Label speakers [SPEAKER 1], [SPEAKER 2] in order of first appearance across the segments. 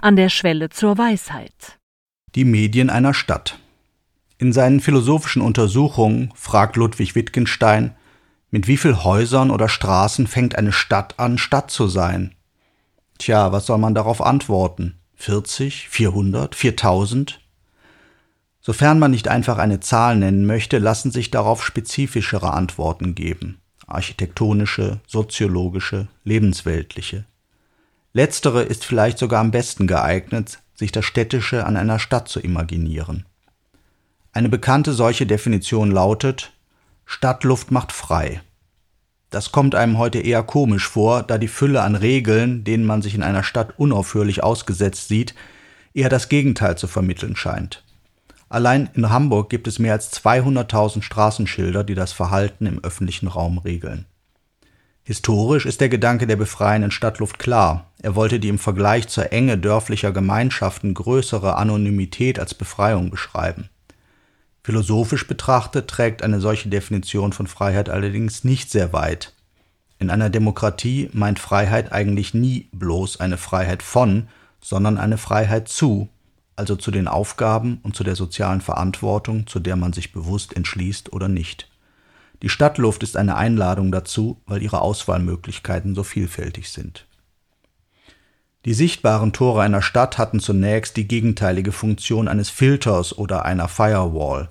[SPEAKER 1] An der Schwelle zur Weisheit.
[SPEAKER 2] Die Medien einer Stadt. In seinen philosophischen Untersuchungen fragt Ludwig Wittgenstein, mit wie viel Häusern oder Straßen fängt eine Stadt an, Stadt zu sein? Tja, was soll man darauf antworten? 40, 400, 4000? Sofern man nicht einfach eine Zahl nennen möchte, lassen sich darauf spezifischere Antworten geben. Architektonische, soziologische, lebensweltliche. Letztere ist vielleicht sogar am besten geeignet, sich das Städtische an einer Stadt zu imaginieren. Eine bekannte solche Definition lautet Stadtluft macht frei. Das kommt einem heute eher komisch vor, da die Fülle an Regeln, denen man sich in einer Stadt unaufhörlich ausgesetzt sieht, eher das Gegenteil zu vermitteln scheint. Allein in Hamburg gibt es mehr als 200.000 Straßenschilder, die das Verhalten im öffentlichen Raum regeln. Historisch ist der Gedanke der befreienden Stadtluft klar. Er wollte die im Vergleich zur Enge dörflicher Gemeinschaften größere Anonymität als Befreiung beschreiben. Philosophisch betrachtet trägt eine solche Definition von Freiheit allerdings nicht sehr weit. In einer Demokratie meint Freiheit eigentlich nie bloß eine Freiheit von, sondern eine Freiheit zu, also zu den Aufgaben und zu der sozialen Verantwortung, zu der man sich bewusst entschließt oder nicht. Die Stadtluft ist eine Einladung dazu, weil ihre Auswahlmöglichkeiten so vielfältig sind. Die sichtbaren Tore einer Stadt hatten zunächst die gegenteilige Funktion eines Filters oder einer Firewall.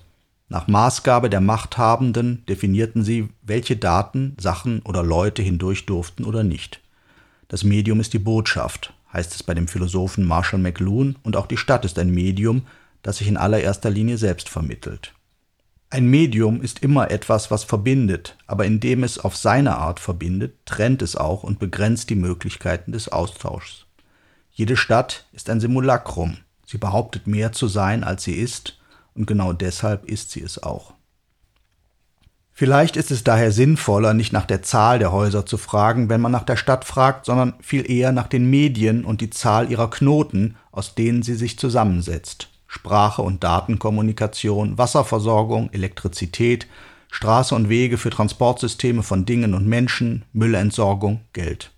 [SPEAKER 2] Nach Maßgabe der Machthabenden definierten sie, welche Daten, Sachen oder Leute hindurch durften oder nicht. Das Medium ist die Botschaft, heißt es bei dem Philosophen Marshall McLuhan, und auch die Stadt ist ein Medium, das sich in allererster Linie selbst vermittelt. Ein Medium ist immer etwas, was verbindet, aber indem es auf seine Art verbindet, trennt es auch und begrenzt die Möglichkeiten des Austauschs. Jede Stadt ist ein Simulacrum, sie behauptet mehr zu sein, als sie ist, und genau deshalb ist sie es auch. Vielleicht ist es daher sinnvoller, nicht nach der Zahl der Häuser zu fragen, wenn man nach der Stadt fragt, sondern viel eher nach den Medien und die Zahl ihrer Knoten, aus denen sie sich zusammensetzt. Sprache und Datenkommunikation, Wasserversorgung, Elektrizität, Straße und Wege für Transportsysteme von Dingen und Menschen, Müllentsorgung, Geld.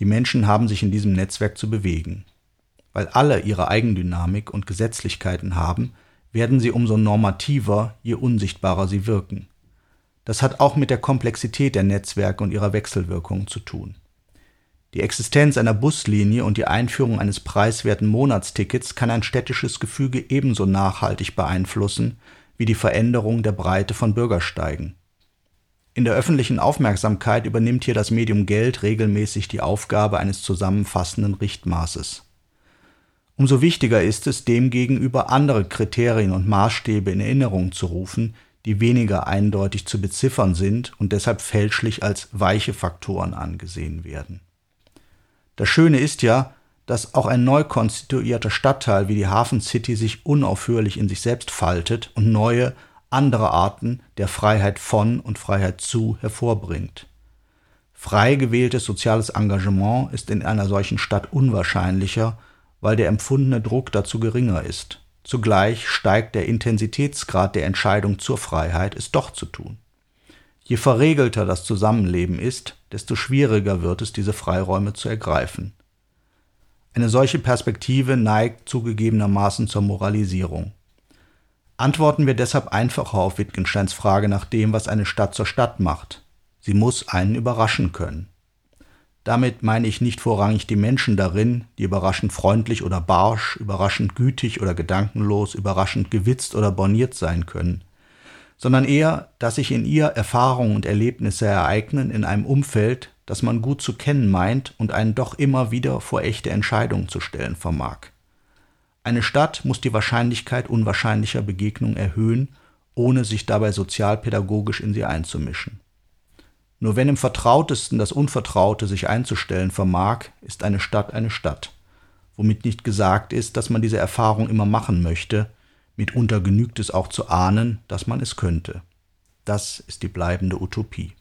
[SPEAKER 2] Die Menschen haben sich in diesem Netzwerk zu bewegen. Weil alle ihre Eigendynamik und Gesetzlichkeiten haben, werden sie umso normativer, je unsichtbarer sie wirken. Das hat auch mit der Komplexität der Netzwerke und ihrer Wechselwirkungen zu tun. Die Existenz einer Buslinie und die Einführung eines preiswerten Monatstickets kann ein städtisches Gefüge ebenso nachhaltig beeinflussen wie die Veränderung der Breite von Bürgersteigen. In der öffentlichen Aufmerksamkeit übernimmt hier das Medium Geld regelmäßig die Aufgabe eines zusammenfassenden Richtmaßes. Umso wichtiger ist es, demgegenüber andere Kriterien und Maßstäbe in Erinnerung zu rufen, die weniger eindeutig zu beziffern sind und deshalb fälschlich als weiche Faktoren angesehen werden. Das Schöne ist ja, dass auch ein neu konstituierter Stadtteil wie die Hafen City sich unaufhörlich in sich selbst faltet und neue, andere Arten der Freiheit von und Freiheit zu hervorbringt. Frei gewähltes soziales Engagement ist in einer solchen Stadt unwahrscheinlicher weil der empfundene Druck dazu geringer ist. Zugleich steigt der Intensitätsgrad der Entscheidung zur Freiheit, es doch zu tun. Je verregelter das Zusammenleben ist, desto schwieriger wird es, diese Freiräume zu ergreifen. Eine solche Perspektive neigt zugegebenermaßen zur Moralisierung. Antworten wir deshalb einfacher auf Wittgensteins Frage nach dem, was eine Stadt zur Stadt macht. Sie muss einen überraschen können. Damit meine ich nicht vorrangig die Menschen darin, die überraschend freundlich oder barsch, überraschend gütig oder gedankenlos, überraschend gewitzt oder borniert sein können, sondern eher, dass sich in ihr Erfahrungen und Erlebnisse ereignen in einem Umfeld, das man gut zu kennen meint und einen doch immer wieder vor echte Entscheidungen zu stellen vermag. Eine Stadt muss die Wahrscheinlichkeit unwahrscheinlicher Begegnungen erhöhen, ohne sich dabei sozialpädagogisch in sie einzumischen. Nur wenn im Vertrautesten das Unvertraute sich einzustellen vermag, ist eine Stadt eine Stadt. Womit nicht gesagt ist, dass man diese Erfahrung immer machen möchte, mitunter genügt es auch zu ahnen, dass man es könnte. Das ist die bleibende Utopie.